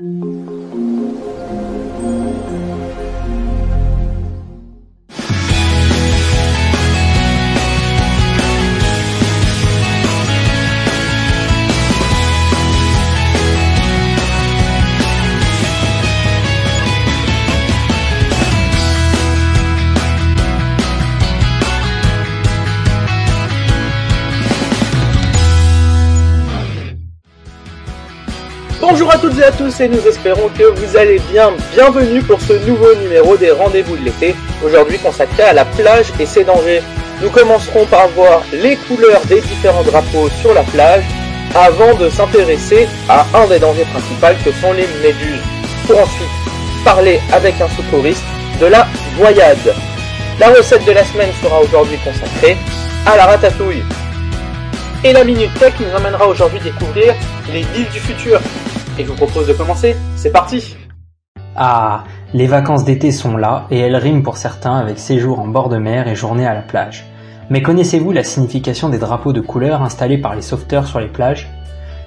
うん toutes et à tous et nous espérons que vous allez bien. Bienvenue pour ce nouveau numéro des rendez-vous de l'été, aujourd'hui consacré à la plage et ses dangers. Nous commencerons par voir les couleurs des différents drapeaux sur la plage avant de s'intéresser à un des dangers principaux que sont les méduses. Pour ensuite parler avec un secouriste de la voyade. La recette de la semaine sera aujourd'hui consacrée à la ratatouille. Et la Minute Tech nous amènera aujourd'hui découvrir les villes du futur. Je vous propose de commencer, c'est parti Ah, les vacances d'été sont là et elles riment pour certains avec séjour en bord de mer et journée à la plage. Mais connaissez-vous la signification des drapeaux de couleur installés par les sauveteurs sur les plages?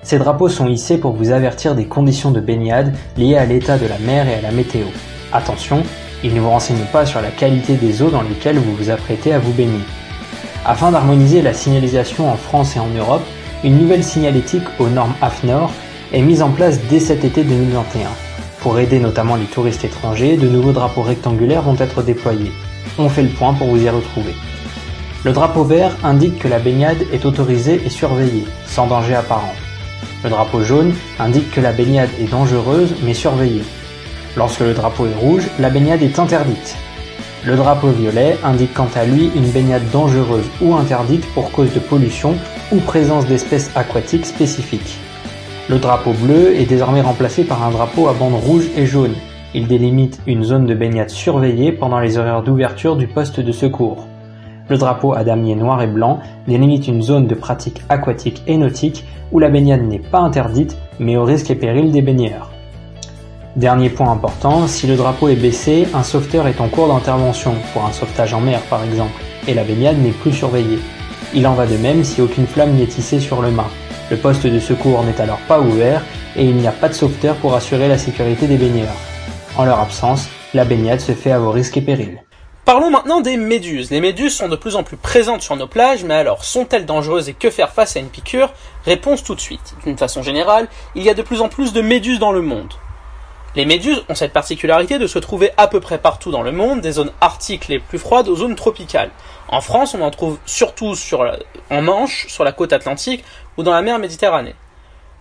Ces drapeaux sont hissés pour vous avertir des conditions de baignade liées à l'état de la mer et à la météo. Attention, ils ne vous renseignent pas sur la qualité des eaux dans lesquelles vous vous apprêtez à vous baigner. Afin d'harmoniser la signalisation en France et en Europe, une nouvelle signalétique aux normes AFNOR est mise en place dès cet été 2021. Pour aider notamment les touristes étrangers, de nouveaux drapeaux rectangulaires vont être déployés. On fait le point pour vous y retrouver. Le drapeau vert indique que la baignade est autorisée et surveillée, sans danger apparent. Le drapeau jaune indique que la baignade est dangereuse mais surveillée. Lorsque le drapeau est rouge, la baignade est interdite. Le drapeau violet indique quant à lui une baignade dangereuse ou interdite pour cause de pollution ou présence d'espèces aquatiques spécifiques. Le drapeau bleu est désormais remplacé par un drapeau à bandes rouge et jaune. Il délimite une zone de baignade surveillée pendant les horaires d'ouverture du poste de secours. Le drapeau à damier noir et blanc délimite une zone de pratique aquatique et nautique où la baignade n'est pas interdite mais au risque et péril des baigneurs. Dernier point important, si le drapeau est baissé, un sauveteur est en cours d'intervention, pour un sauvetage en mer par exemple, et la baignade n'est plus surveillée. Il en va de même si aucune flamme n'est tissée sur le mât. Le poste de secours n'est alors pas ouvert et il n'y a pas de sauveteur pour assurer la sécurité des baigneurs. En leur absence, la baignade se fait à vos risques et périls. Parlons maintenant des méduses. Les méduses sont de plus en plus présentes sur nos plages, mais alors sont-elles dangereuses et que faire face à une piqûre? Réponse tout de suite. D'une façon générale, il y a de plus en plus de méduses dans le monde. Les méduses ont cette particularité de se trouver à peu près partout dans le monde, des zones arctiques les plus froides aux zones tropicales. En France, on en trouve surtout en Manche, sur la côte atlantique ou dans la mer Méditerranée.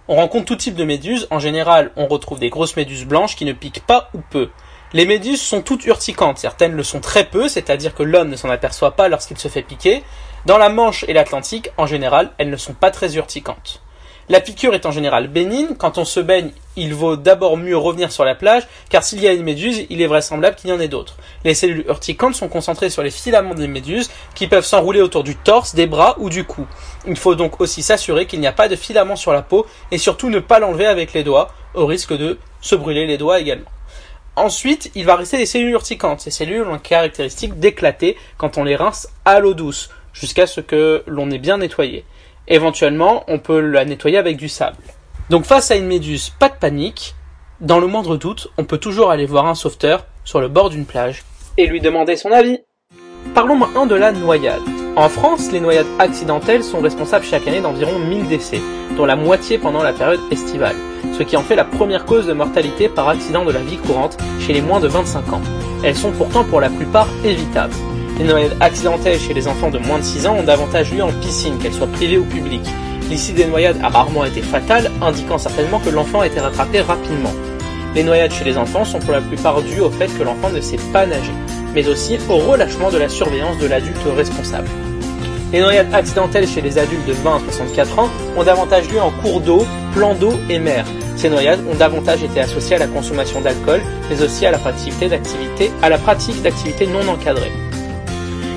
On rencontre tout type de méduses, en général on retrouve des grosses méduses blanches qui ne piquent pas ou peu. Les méduses sont toutes urticantes, certaines le sont très peu, c'est-à-dire que l'homme ne s'en aperçoit pas lorsqu'il se fait piquer. Dans la Manche et l'Atlantique, en général, elles ne sont pas très urticantes. La piqûre est en général bénigne. Quand on se baigne, il vaut d'abord mieux revenir sur la plage, car s'il y a une méduse, il est vraisemblable qu'il y en ait d'autres. Les cellules urticantes sont concentrées sur les filaments des méduses, qui peuvent s'enrouler autour du torse, des bras ou du cou. Il faut donc aussi s'assurer qu'il n'y a pas de filaments sur la peau, et surtout ne pas l'enlever avec les doigts, au risque de se brûler les doigts également. Ensuite, il va rester des cellules urticantes. Ces cellules ont la caractéristique d'éclater quand on les rince à l'eau douce, jusqu'à ce que l'on ait bien nettoyé. Éventuellement, on peut la nettoyer avec du sable. Donc face à une méduse, pas de panique. Dans le moindre doute, on peut toujours aller voir un sauveteur sur le bord d'une plage et lui demander son avis. Parlons maintenant de la noyade. En France, les noyades accidentelles sont responsables chaque année d'environ 1000 décès, dont la moitié pendant la période estivale, ce qui en fait la première cause de mortalité par accident de la vie courante chez les moins de 25 ans. Elles sont pourtant pour la plupart évitables. Les noyades accidentelles chez les enfants de moins de 6 ans ont davantage lieu en piscine, qu'elles soient privées ou publiques. L'issue des noyades a rarement été fatale, indiquant certainement que l'enfant a été rattrapé rapidement. Les noyades chez les enfants sont pour la plupart dues au fait que l'enfant ne sait pas nager, mais aussi au relâchement de la surveillance de l'adulte responsable. Les noyades accidentelles chez les adultes de 20 à 64 ans ont davantage lieu en cours d'eau, plan d'eau et mer. Ces noyades ont davantage été associées à la consommation d'alcool, mais aussi à la pratique d'activités non encadrées.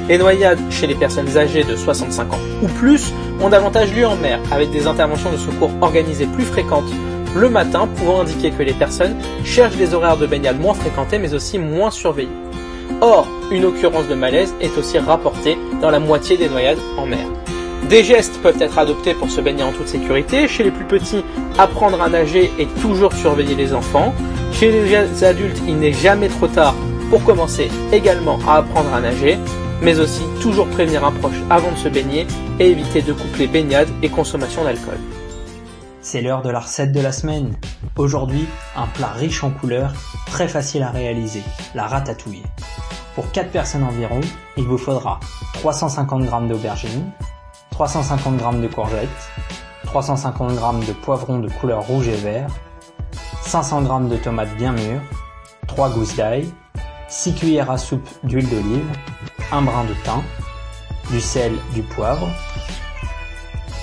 Les noyades chez les personnes âgées de 65 ans ou plus ont davantage lieu en mer, avec des interventions de secours organisées plus fréquentes le matin, pouvant indiquer que les personnes cherchent des horaires de baignade moins fréquentés mais aussi moins surveillés. Or, une occurrence de malaise est aussi rapportée dans la moitié des noyades en mer. Des gestes peuvent être adoptés pour se baigner en toute sécurité. Chez les plus petits, apprendre à nager et toujours surveiller les enfants. Chez les adultes, il n'est jamais trop tard pour commencer également à apprendre à nager, mais aussi toujours prévenir un proche avant de se baigner et éviter de coupler baignade et consommation d'alcool. C'est l'heure de la recette de la semaine. Aujourd'hui, un plat riche en couleurs, très facile à réaliser, la ratatouille. Pour 4 personnes environ, il vous faudra 350 g d'aubergines, 350 g de courgettes, 350 g de poivrons de couleur rouge et vert, 500 g de tomates bien mûres, 3 gousses d'ail, 6 cuillères à soupe d'huile d'olive, un brin de thym, du sel, du poivre,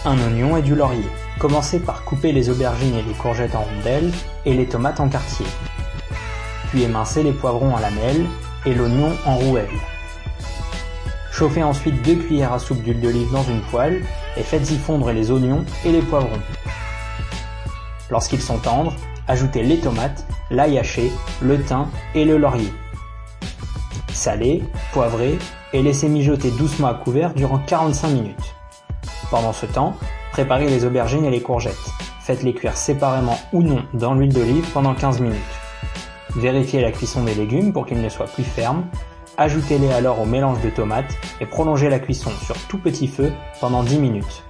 un oignon et du laurier. Commencez par couper les aubergines et les courgettes en rondelles et les tomates en quartiers. Puis émincez les poivrons en lamelles et l'oignon en rouelles. Chauffez ensuite 2 cuillères à soupe d'huile d'olive dans une poêle et faites-y fondre les oignons et les poivrons. Lorsqu'ils sont tendres, ajoutez les tomates, l'ail haché, le thym et le laurier. Salez, poivrez et laissez mijoter doucement à couvert durant 45 minutes. Pendant ce temps, Préparez les aubergines et les courgettes. Faites-les cuire séparément ou non dans l'huile d'olive pendant 15 minutes. Vérifiez la cuisson des légumes pour qu'ils ne soient plus fermes. Ajoutez-les alors au mélange de tomates et prolongez la cuisson sur tout petit feu pendant 10 minutes.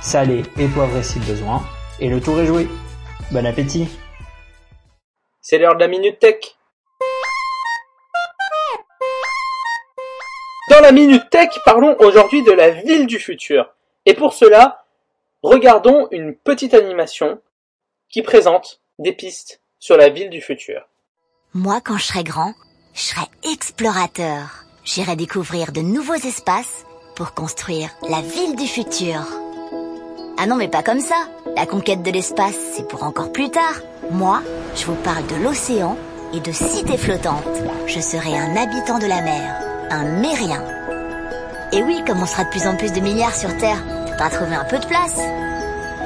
Salez et poivrez si besoin et le tour est joué. Bon appétit C'est l'heure de la Minute Tech Dans la Minute Tech, parlons aujourd'hui de la ville du futur. Et pour cela, Regardons une petite animation qui présente des pistes sur la ville du futur. Moi, quand je serai grand, je serai explorateur. J'irai découvrir de nouveaux espaces pour construire la ville du futur. Ah non, mais pas comme ça. La conquête de l'espace, c'est pour encore plus tard. Moi, je vous parle de l'océan et de cités flottantes. Je serai un habitant de la mer, un mérien. Et oui, comme on sera de plus en plus de milliards sur Terre, pas trouver un peu de place?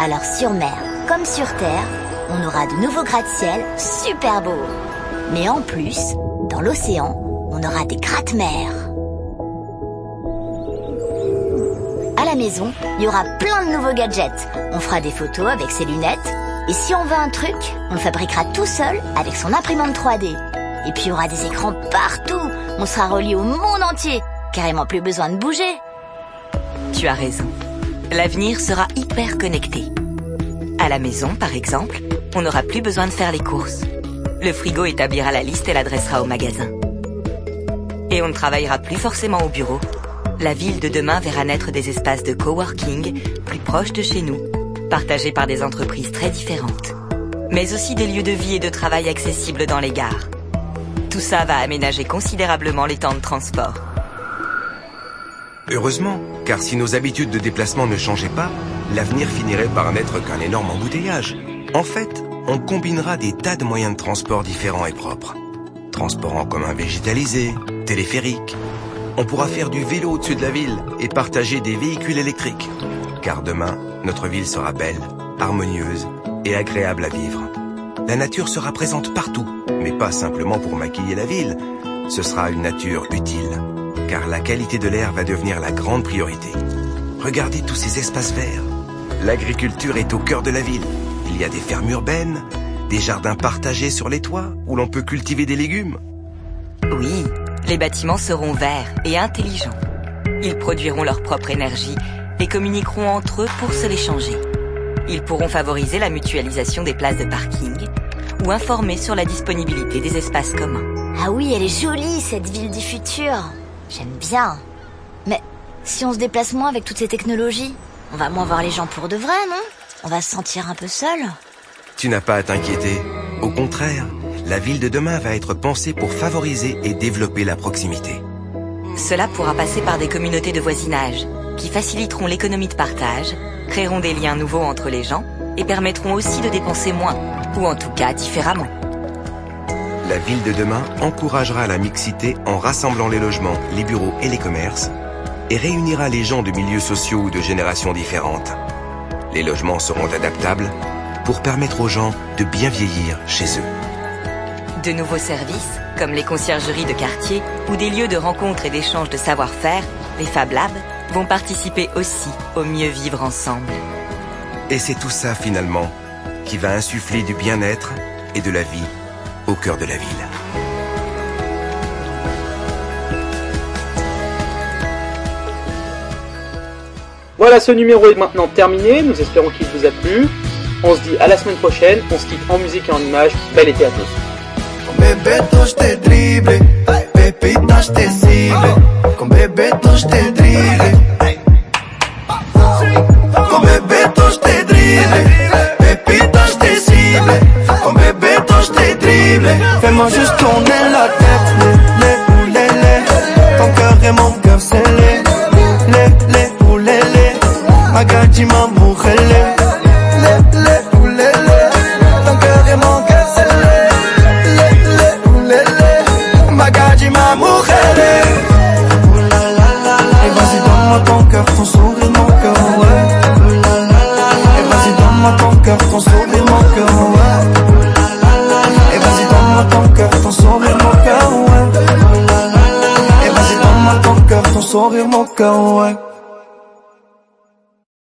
Alors sur mer, comme sur terre, on aura de nouveaux gratte-ciel super beaux. Mais en plus, dans l'océan, on aura des gratte-mer. À la maison, il y aura plein de nouveaux gadgets. On fera des photos avec ses lunettes. Et si on veut un truc, on le fabriquera tout seul avec son imprimante 3D. Et puis il y aura des écrans partout. On sera relié au monde entier. Carrément plus besoin de bouger. Tu as raison l'avenir sera hyper connecté. À la maison, par exemple, on n'aura plus besoin de faire les courses. Le frigo établira la liste et l'adressera au magasin. Et on ne travaillera plus forcément au bureau. La ville de demain verra naître des espaces de coworking plus proches de chez nous, partagés par des entreprises très différentes. Mais aussi des lieux de vie et de travail accessibles dans les gares. Tout ça va aménager considérablement les temps de transport. Heureusement, car si nos habitudes de déplacement ne changeaient pas, l'avenir finirait par n'être qu'un énorme embouteillage. En fait, on combinera des tas de moyens de transport différents et propres. Transport en commun végétalisé, téléphérique. On pourra faire du vélo au-dessus de la ville et partager des véhicules électriques. Car demain, notre ville sera belle, harmonieuse et agréable à vivre. La nature sera présente partout, mais pas simplement pour maquiller la ville. Ce sera une nature utile car la qualité de l'air va devenir la grande priorité. Regardez tous ces espaces verts. L'agriculture est au cœur de la ville. Il y a des fermes urbaines, des jardins partagés sur les toits où l'on peut cultiver des légumes. Oui, les bâtiments seront verts et intelligents. Ils produiront leur propre énergie et communiqueront entre eux pour se l'échanger. Ils pourront favoriser la mutualisation des places de parking ou informer sur la disponibilité des espaces communs. Ah oui, elle est jolie cette ville du futur. J'aime bien. Mais si on se déplace moins avec toutes ces technologies, on va moins voir les gens pour de vrai, non? On va se sentir un peu seul. Tu n'as pas à t'inquiéter. Au contraire, la ville de demain va être pensée pour favoriser et développer la proximité. Cela pourra passer par des communautés de voisinage qui faciliteront l'économie de partage, créeront des liens nouveaux entre les gens et permettront aussi de dépenser moins, ou en tout cas différemment. La ville de demain encouragera la mixité en rassemblant les logements, les bureaux et les commerces, et réunira les gens de milieux sociaux ou de générations différentes. Les logements seront adaptables pour permettre aux gens de bien vieillir chez eux. De nouveaux services, comme les conciergeries de quartier ou des lieux de rencontre et d'échange de savoir-faire, les Fab Labs, vont participer aussi au mieux vivre ensemble. Et c'est tout ça finalement qui va insuffler du bien-être et de la vie au cœur de la ville. Voilà, ce numéro est maintenant terminé. Nous espérons qu'il vous a plu. On se dit à la semaine prochaine. On se quitte en musique et en images. Bel été à tous. Fais-moi juste tourner la tête.